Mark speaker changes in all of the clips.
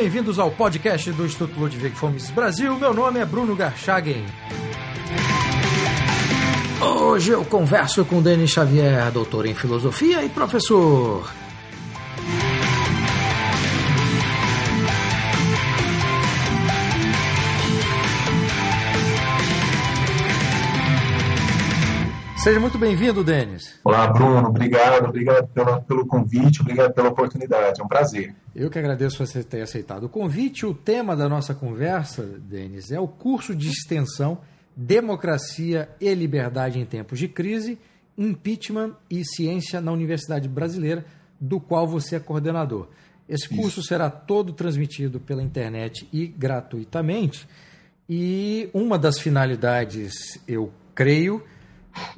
Speaker 1: bem-vindos ao podcast do Instituto Ludwig Fomes Brasil. Meu nome é Bruno Garchagen. Hoje eu converso com Denis Xavier, doutor em filosofia e professor. Seja muito bem-vindo, Denis.
Speaker 2: Olá, Bruno. Obrigado, obrigado pela, pelo convite, obrigado pela oportunidade. É um prazer.
Speaker 1: Eu que agradeço você ter aceitado o convite. O tema da nossa conversa, Denis, é o curso de extensão Democracia e Liberdade em Tempos de Crise, Impeachment e Ciência na Universidade Brasileira, do qual você é coordenador. Esse curso Isso. será todo transmitido pela internet e gratuitamente. E uma das finalidades, eu creio,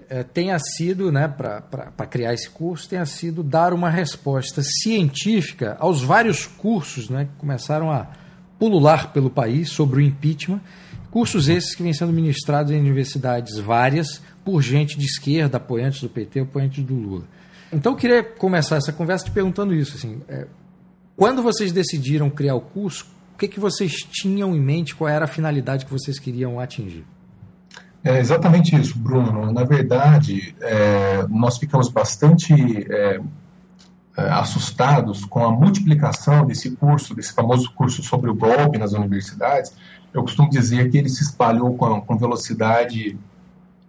Speaker 1: é, tenha sido, né, para criar esse curso, tenha sido dar uma resposta científica aos vários cursos né, que começaram a pulular pelo país sobre o impeachment. Cursos esses que vêm sendo ministrados em universidades várias por gente de esquerda, apoiantes do PT, apoiantes do Lula. Então eu queria começar essa conversa te perguntando isso. Assim, é, quando vocês decidiram criar o curso, o que, que vocês tinham em mente, qual era a finalidade que vocês queriam atingir?
Speaker 2: É exatamente isso, Bruno. Na verdade, é, nós ficamos bastante é, é, assustados com a multiplicação desse curso, desse famoso curso sobre o golpe nas universidades. Eu costumo dizer que ele se espalhou com, com velocidade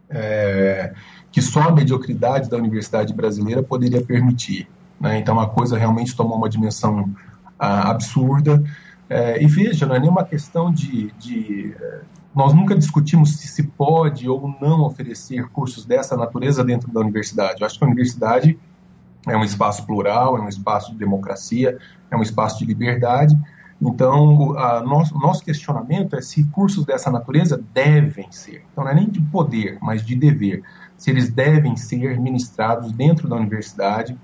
Speaker 2: é, que só a mediocridade da universidade brasileira poderia permitir. Né? Então, a coisa realmente tomou uma dimensão ah, absurda. É, e veja, não é nenhuma questão de, de nós nunca discutimos se se pode ou não oferecer cursos dessa natureza dentro da universidade. Eu acho que a universidade é um espaço plural, é um espaço de democracia, é um espaço de liberdade. Então, o nosso, nosso questionamento é se cursos dessa natureza devem ser, então não é nem de poder, mas de dever, se eles devem ser ministrados dentro da universidade,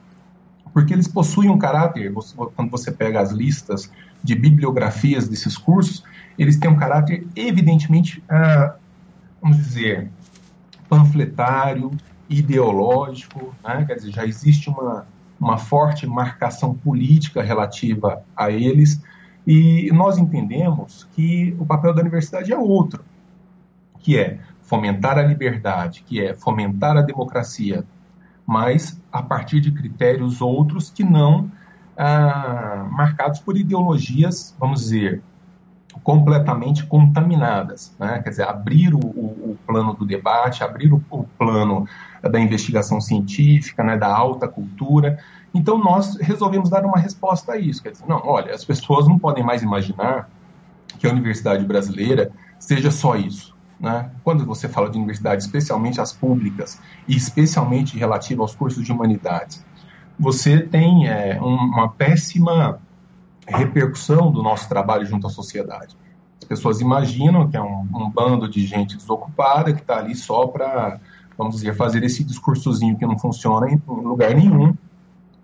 Speaker 2: porque eles possuem um caráter, quando você pega as listas de bibliografias desses cursos, eles têm um caráter evidentemente, ah, vamos dizer, panfletário, ideológico, né? quer dizer, já existe uma, uma forte marcação política relativa a eles, e nós entendemos que o papel da universidade é outro, que é fomentar a liberdade, que é fomentar a democracia, mas a partir de critérios outros que não ah, marcados por ideologias, vamos dizer, completamente contaminadas. Né? Quer dizer, abrir o, o, plano do debate, abrir o, o, plano da investigação científica, né, da alta cultura. Então, nós resolvemos dar uma resposta a isso. Quer dizer, não, olha, as pessoas não podem mais imaginar que a universidade brasileira seja só isso. Né? Quando você fala de universidade, especialmente as públicas, e especialmente relativa aos cursos de humanidades, você tem é, uma péssima repercussão do nosso trabalho junto à sociedade. As pessoas imaginam que é um, um bando de gente desocupada que está ali só para, vamos dizer, fazer esse discursozinho que não funciona em, lugar nenhum.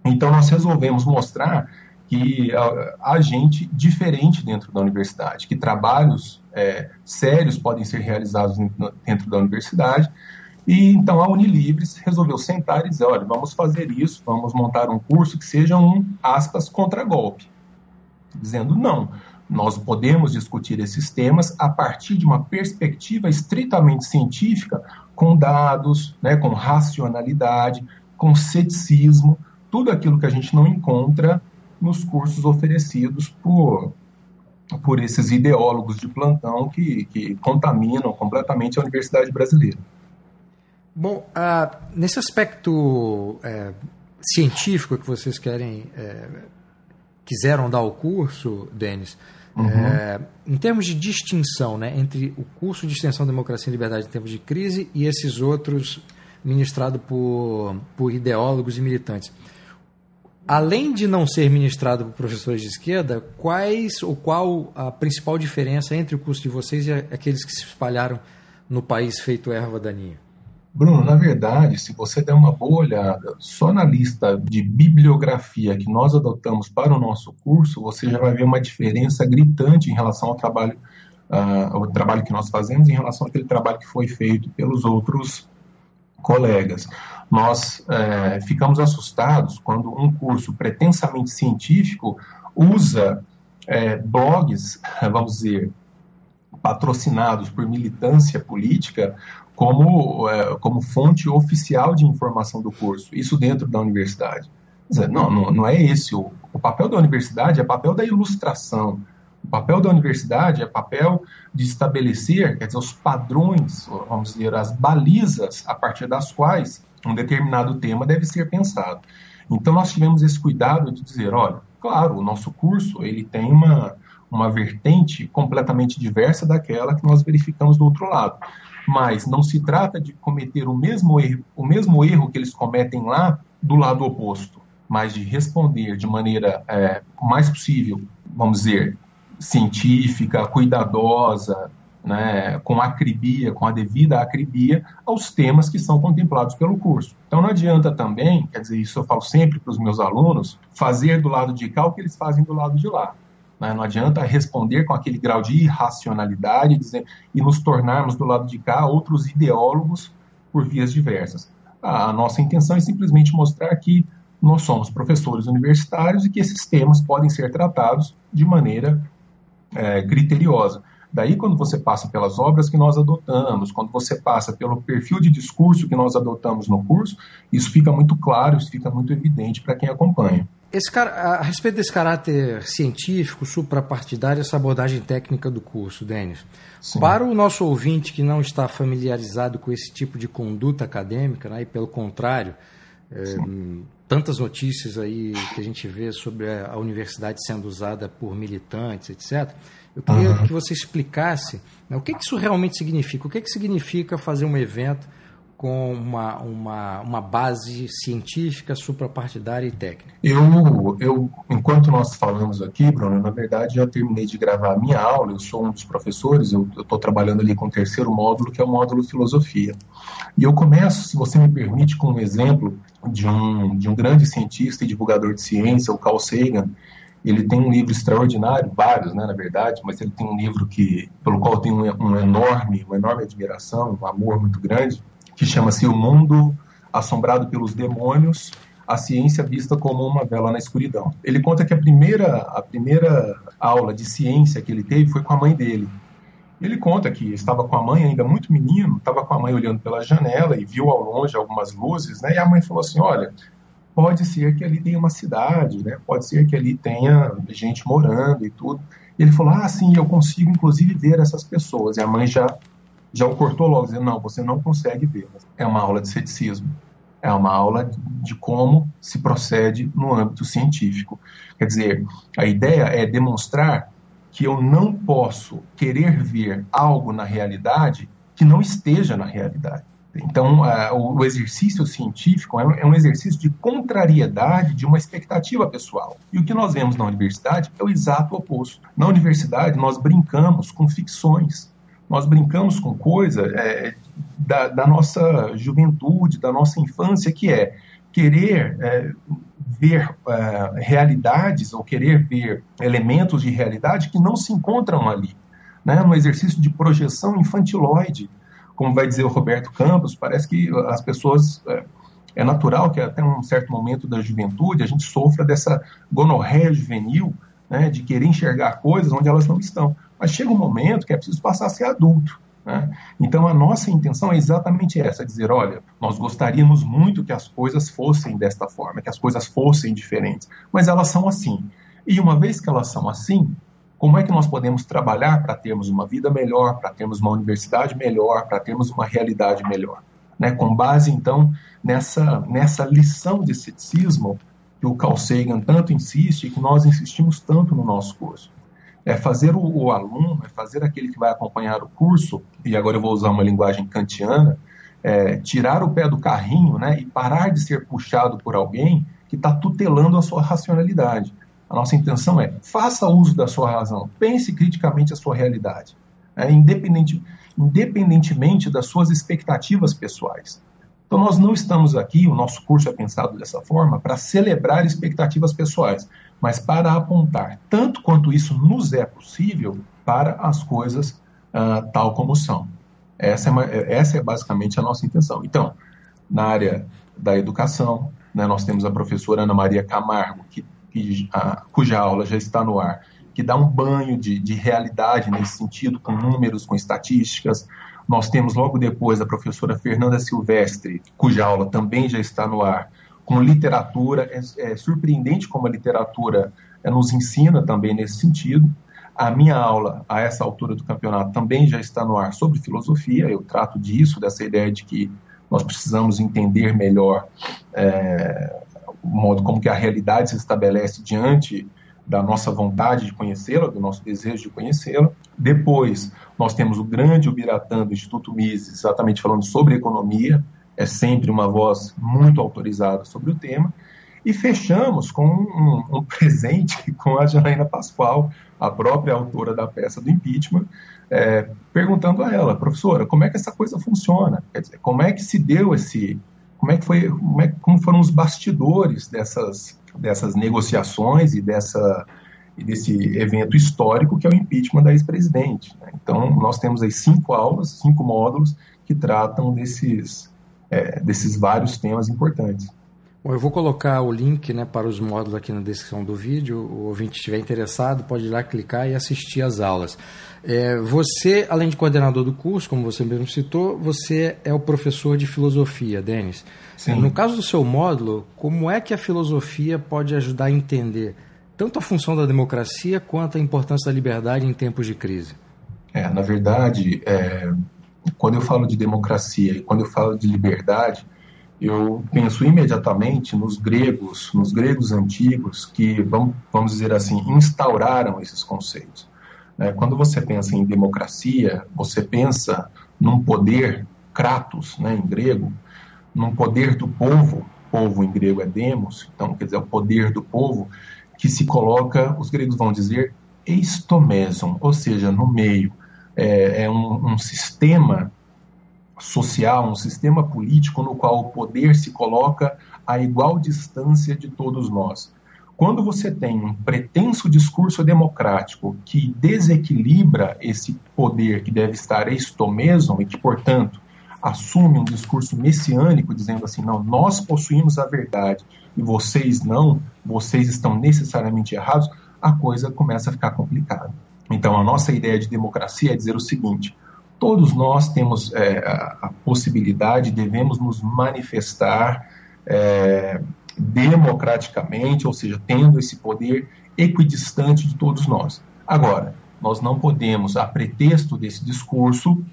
Speaker 2: Então, nós resolvemos mostrar que há gente diferente dentro da universidade, que trabalhos é, sérios podem ser realizados dentro da universidade. E então a Unilibres resolveu sentar e dizer: olha, vamos fazer isso, vamos montar um curso que seja um, aspas, contra-golpe dizendo não. Nós podemos discutir esses temas a partir de uma perspectiva estritamente científica, com dados, né, com racionalidade, com ceticismo, tudo aquilo que a gente não encontra nos cursos oferecidos por, por esses ideólogos de plantão que, que contaminam completamente a universidade brasileira.
Speaker 1: Bom, uh, nesse aspecto é, científico que vocês querem é, quiseram dar o curso, Denis, uhum. é, em termos de distinção né, entre o curso de extensão Democracia e Liberdade em tempos de crise e esses outros ministrados por, por ideólogos e militantes. Além de não ser ministrado por professores de esquerda, quais ou qual a principal diferença entre o curso de vocês e aqueles que se espalharam no país feito erva daninha?
Speaker 2: Bruno, na verdade, se você der uma boa olhada só na lista de bibliografia que nós adotamos para o nosso curso, você já vai ver uma diferença gritante em relação ao trabalho, uh, ao trabalho que nós fazemos, em relação àquele trabalho que foi feito pelos outros colegas. Nós uh, ficamos assustados quando um curso pretensamente científico usa é, blogs, vamos dizer, patrocinados por militância política como, é, como fonte oficial de informação do curso, isso dentro da universidade. Dizer, não, não, não, é esse. O, o papel da universidade é papel da ilustração. O papel da universidade é papel de estabelecer, quer dizer, os padrões, vamos dizer, as balizas a partir das quais um determinado tema deve ser pensado. Então nós tivemos esse cuidado de dizer, olha, claro, o nosso curso ele tem uma, uma vertente completamente diversa daquela que nós verificamos do outro lado. Mas não se trata de cometer o mesmo erro, o mesmo erro que eles cometem lá do lado oposto, mas de responder de maneira é, mais possível, vamos dizer, científica, cuidadosa, né, com acribia, com a devida acribia, aos temas que são contemplados pelo curso. Então não adianta também, quer dizer, isso eu falo sempre para os meus alunos, fazer do lado de cá o que eles fazem do lado de lá. Né? Não adianta responder com aquele grau de irracionalidade dizer, e nos tornarmos do lado de cá outros ideólogos por vias diversas. A nossa intenção é simplesmente mostrar que nós somos professores universitários e que esses temas podem ser tratados de maneira é, criteriosa. Daí, quando você passa pelas obras que nós adotamos, quando você passa pelo perfil de discurso que nós adotamos no curso, isso fica muito claro, isso fica muito evidente para quem acompanha.
Speaker 1: Esse, a respeito desse caráter científico, suprapartidário, essa abordagem técnica do curso, Denis, Sim. para o nosso ouvinte que não está familiarizado com esse tipo de conduta acadêmica, né, e pelo contrário, é, tantas notícias aí que a gente vê sobre a universidade sendo usada por militantes, etc. Eu queria uhum. que você explicasse né, o que, que, isso realmente significa. O que, que significa fazer um evento com uma, uma, uma base científica, suprapartidária e técnica?
Speaker 2: Eu, eu, enquanto nós falamos aqui, Bruno, na verdade já terminei de gravar a minha aula, eu sou um dos professores, eu estou trabalhando ali com o terceiro módulo, que é o módulo Filosofia. E eu começo, se você me permite, com um exemplo de um, de um grande cientista e divulgador de ciência, o Carl Sagan, ele tem um livro extraordinário, vários, né, na verdade, mas ele tem um livro que, pelo qual eu tenho um, um enorme, uma enorme admiração, um amor muito grande, que chama-se O Mundo Assombrado pelos Demônios, a ciência vista como uma vela na escuridão. Ele conta que a primeira, a primeira aula de ciência que ele teve foi com a mãe dele. Ele conta que estava com a mãe ainda muito menino, estava com a mãe olhando pela janela e viu ao longe algumas luzes, né? E a mãe falou assim: "Olha, pode ser que ali tenha uma cidade, né? Pode ser que ali tenha gente morando e tudo. E ele falou: Ah, sim, eu consigo inclusive ver essas pessoas. E a mãe já já o cortou logo, dizendo: Não, você não consegue ver. É uma aula de ceticismo. É uma aula de como se procede no âmbito científico. Quer dizer, a ideia é demonstrar que eu não posso querer ver algo na realidade que não esteja na realidade. Então, uh, o exercício científico é é um, exercício de contrariedade de uma expectativa pessoal. E o que nós vemos na universidade é o exato oposto. Na universidade, nós brincamos com ficções, nós brincamos com coisa é, da, da, nossa juventude, da nossa infância, que é querer é, ver é, realidades ou querer ver elementos de realidade que não se encontram ali. Né? No exercício de projeção infantiloide como vai dizer o Roberto Campos, parece que as pessoas. É, é natural que até um certo momento da juventude a gente sofra dessa gonorreia juvenil, né, de querer enxergar coisas onde elas não estão. Mas chega um momento que é preciso passar a ser adulto. Né? Então a nossa intenção é exatamente essa: dizer, olha, nós gostaríamos muito que as coisas fossem desta forma, que as coisas fossem diferentes, mas elas são assim. E uma vez que elas são assim, como é que nós podemos trabalhar para termos uma vida melhor, para termos uma universidade melhor, para termos uma realidade melhor? Né? Com base, então, nessa, nessa lição de ceticismo que o Carl Sagan tanto insiste e que nós insistimos tanto no nosso curso. É fazer o, o aluno, é fazer aquele que vai acompanhar o curso, e agora eu vou usar uma linguagem kantiana, é, tirar o pé do carrinho né, e parar de ser puxado por alguém que está tutelando a sua racionalidade. A nossa intenção é faça uso da sua razão, pense criticamente a sua realidade, é, independente, independentemente das suas expectativas pessoais. Então, nós não estamos aqui, o nosso curso é pensado dessa forma, para celebrar expectativas pessoais, mas para apontar, tanto quanto isso nos é possível, para as coisas uh, tal como são. Essa é, essa é basicamente a nossa intenção. Então, na área da educação, né, nós temos a professora Ana Maria Camargo, que que, a, cuja aula já está no ar, que dá um banho de, de realidade nesse sentido, com números, com estatísticas. Nós temos logo depois a professora Fernanda Silvestre, cuja aula também já está no ar, com literatura. É, é surpreendente como a literatura é, nos ensina também nesse sentido. A minha aula, a essa altura do campeonato, também já está no ar sobre filosofia. Eu trato disso, dessa ideia de que nós precisamos entender melhor é, o modo como que a realidade se estabelece diante da nossa vontade de conhecê-la, do nosso desejo de conhecê-la. Depois, nós temos o grande Ubiratã do Instituto Mises, exatamente falando sobre economia, é sempre uma voz muito autorizada sobre o tema. E fechamos com um, um presente com a Janaína Pascoal, a própria autora da peça do impeachment, é, perguntando a ela, professora, como é que essa coisa funciona? Quer dizer, como é que se deu esse, como é que foi, como, é, como foram os bastidores dessas, dessas negociações e dessa e desse evento histórico que é o impeachment da ex-presidente. Né? Então, nós temos aí cinco aulas, cinco módulos que tratam desses, é, desses vários temas importantes.
Speaker 1: Bom, eu vou colocar o link né, para os módulos aqui na descrição do vídeo. O ouvinte estiver interessado, pode ir lá clicar e assistir as aulas. É, você, além de coordenador do curso, como você mesmo citou, você é o professor de filosofia, Denis. Sim. No caso do seu módulo, como é que a filosofia pode ajudar a entender tanto a função da democracia quanto a importância da liberdade em tempos de crise?
Speaker 2: É, na verdade, é, quando eu falo de democracia e quando eu falo de liberdade, eu penso imediatamente nos gregos, nos gregos antigos que, vamos, vamos dizer assim, instauraram esses conceitos. É, quando você pensa em democracia, você pensa num poder, kratos, né, em grego, num poder do povo, povo em grego é demos, então quer dizer, o poder do povo, que se coloca, os gregos vão dizer, eistomeson, ou seja, no meio. É, é um, um sistema social, um sistema político no qual o poder se coloca a igual distância de todos nós. Quando você tem um pretenso discurso democrático que desequilibra esse poder que deve estar estomeson e que, portanto, assume um discurso messiânico dizendo assim, não, nós possuímos a verdade e vocês não, vocês estão necessariamente errados, a coisa começa a ficar complicada. Então, a nossa ideia de democracia é dizer o seguinte: todos nós temos é, a, possibilidade, devemos nos manifestar é, democraticamente, ou seja, tendo esse poder equidistante de todos nós. Agora, nós não podemos, a pretexto desse discurso,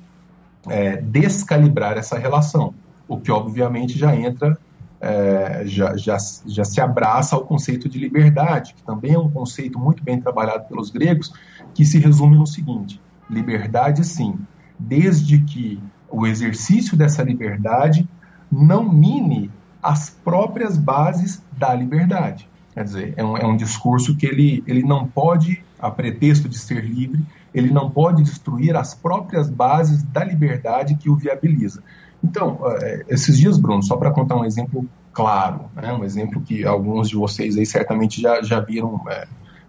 Speaker 2: é, descalibrar essa relação, o que obviamente já entra, é, já, já, já se abraça ao conceito de liberdade, que também é um conceito muito bem trabalhado pelos gregos, que se resume no seguinte: liberdade, sim, desde que o exercício dessa liberdade não mine as próprias bases da liberdade. Quer dizer, é um, é um discurso que ele, ele não pode, a pretexto de ser livre, ele não pode destruir as próprias bases da liberdade que o viabiliza. Então, é, esses dias, Bruno, só para contar um exemplo claro, né, um exemplo que alguns de vocês aí certamente já, já viram, é,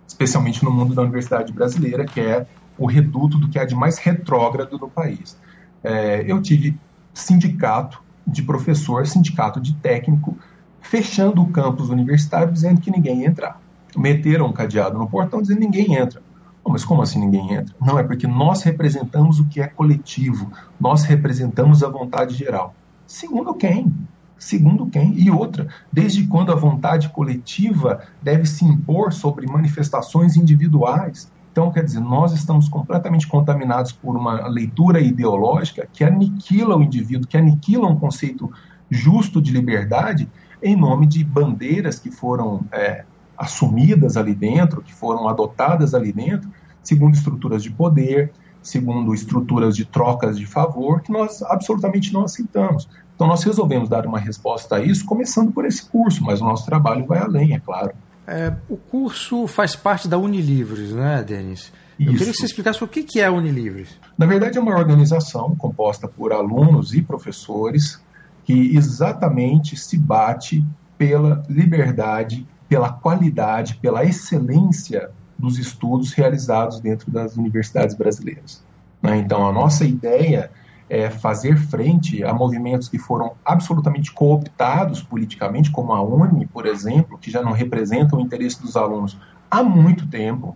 Speaker 2: especialmente no mundo da universidade brasileira, que é o reduto do que há de mais retrógrado no país. É, eu tive sindicato de professor, sindicato de técnico, fechando o campus universitário dizendo que ninguém ia entrar. Meteram um cadeado no portão dizendo que ninguém entra. Oh, mas como assim ninguém entra? Não, é porque nós representamos o que é coletivo, nós representamos a vontade geral. Segundo quem? Segundo quem? E outra, desde quando a vontade coletiva deve se impor sobre manifestações individuais? Então, quer dizer, nós estamos completamente contaminados por uma leitura ideológica que aniquila o indivíduo, que aniquila um conceito justo de liberdade em nome de bandeiras que foram é, assumidas ali dentro, que foram adotadas ali dentro, segundo estruturas de poder, segundo estruturas de trocas de favor, que nós absolutamente não aceitamos. Então, nós resolvemos dar uma resposta a isso, começando por esse curso, mas o nosso trabalho vai além, é claro.
Speaker 1: É, o curso faz parte da Unilivres, né, Denis? Eu queria que você explicasse o que é a Unilivres.
Speaker 2: Na verdade, é uma organização composta por alunos e professores que exatamente se bate pela liberdade, pela qualidade, pela excelência dos estudos realizados dentro das universidades brasileiras. Né? Então, a nossa ideia é, fazer frente a movimentos que foram absolutamente cooptados politicamente, como a UNE, por exemplo, que já não representam o interesse dos alunos há muito tempo.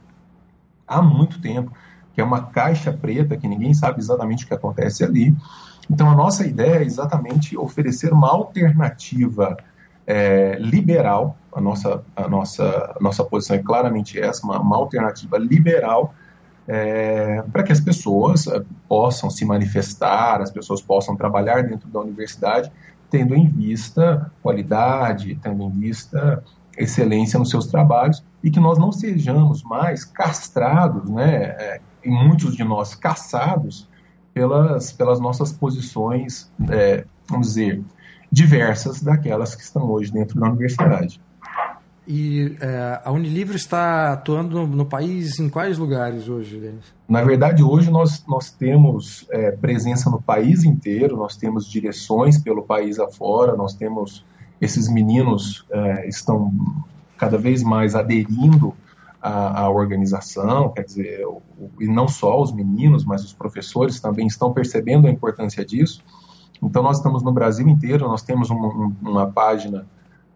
Speaker 2: há muito tempo, que é uma caixa preta que ninguém sabe exatamente o que acontece ali. Então, a nossa ideia é exatamente oferecer uma alternativa é, liberal, a nossa, a, nossa, a nossa posição é claramente essa, uma, uma alternativa liberal é, para que as pessoas é, possam se manifestar, as pessoas possam trabalhar dentro da universidade, tendo em vista qualidade, tendo em vista excelência nos seus trabalhos e que nós não sejamos mais castrados, né, é, e muitos de nós caçados pelas, pelas nossas posições, é, vamos dizer, diversas daquelas que estão hoje dentro da universidade.
Speaker 1: E é, a Unilivre está atuando no, no, país em quais lugares hoje, Denis?
Speaker 2: Na verdade, hoje nós, nós temos é, presença no país inteiro, nós temos direções pelo país afora, nós temos esses meninos é, estão cada vez mais aderindo à, à organização, quer dizer, o, o, e não só os meninos, mas os professores também estão percebendo a importância disso. Então, nós estamos no Brasil inteiro, nós temos uma, uma página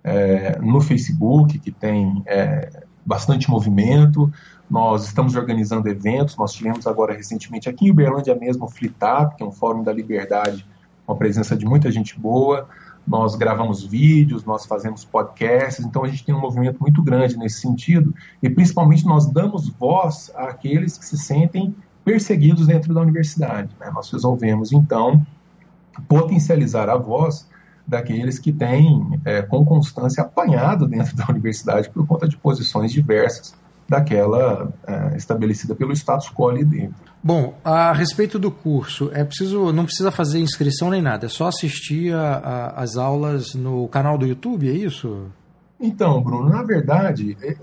Speaker 2: é, no Facebook que tem é, bastante movimento, nós estamos organizando eventos, nós tivemos agora recentemente aqui em Uberlândia mesmo o Flitap, que é um fórum da liberdade, com a presença de muita gente boa, nós gravamos vídeos, nós fazemos podcasts, então a gente tem um movimento muito grande nesse sentido, e principalmente nós damos voz àqueles que se sentem perseguidos dentro da universidade. Né? Nós resolvemos, então, potencializar a voz daqueles que têm, é, com constância, apanhado dentro da universidade por conta de posições diversas daquela é, estabelecida pelo status quo ali dentro.
Speaker 1: Bom, a respeito do curso, é preciso, não precisa fazer inscrição nem nada, é só assistir a, a, as aulas no canal do YouTube, é isso?
Speaker 2: Então, Bruno, na verdade, é,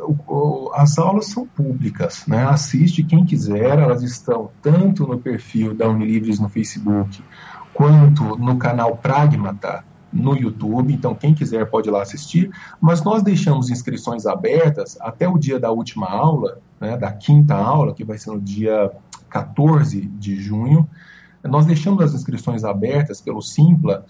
Speaker 2: as aulas são públicas, né? Assiste quem quiser, elas estão tanto no perfil da Unilivres no Facebook, quanto no canal Pragmata no YouTube, então quem quiser pode ir lá assistir, mas nós deixamos inscrições abertas até o dia da última aula, né, da quinta aula, que vai ser no dia 14 de junho. Nós deixamos as inscrições abertas pelo Simpla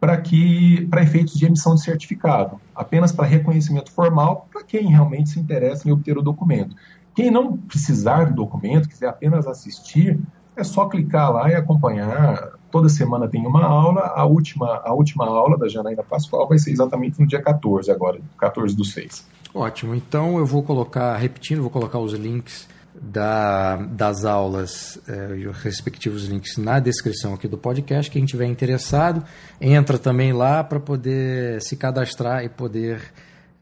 Speaker 2: para que para efeitos de emissão de certificado, apenas para reconhecimento formal para quem realmente se interessa em obter o documento. Quem não precisar do documento, quiser apenas assistir, é só clicar lá e acompanhar Toda semana tem uma aula, a última, a última aula da Janaína Pascoal vai ser exatamente no dia 14 agora, 14 do 6.
Speaker 1: Ótimo, então eu vou colocar, repetindo, vou colocar os links da, das aulas eh, e os respectivos links na descrição aqui do podcast. Quem tiver interessado, entra também lá para poder se cadastrar e poder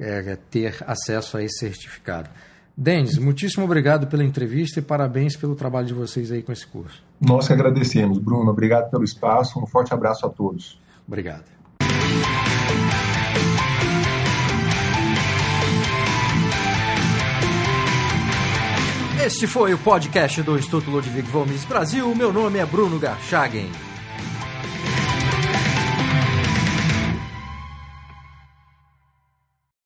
Speaker 1: eh, ter acesso a esse certificado. Denis, muitíssimo obrigado pela entrevista e parabéns pelo trabalho de vocês aí com esse curso.
Speaker 2: Nós que agradecemos, Bruno. Obrigado pelo espaço. Um forte abraço a todos.
Speaker 1: Obrigado. Este foi o podcast do Instituto Ludwig Gomes Brasil. Meu nome é Bruno Garchagen.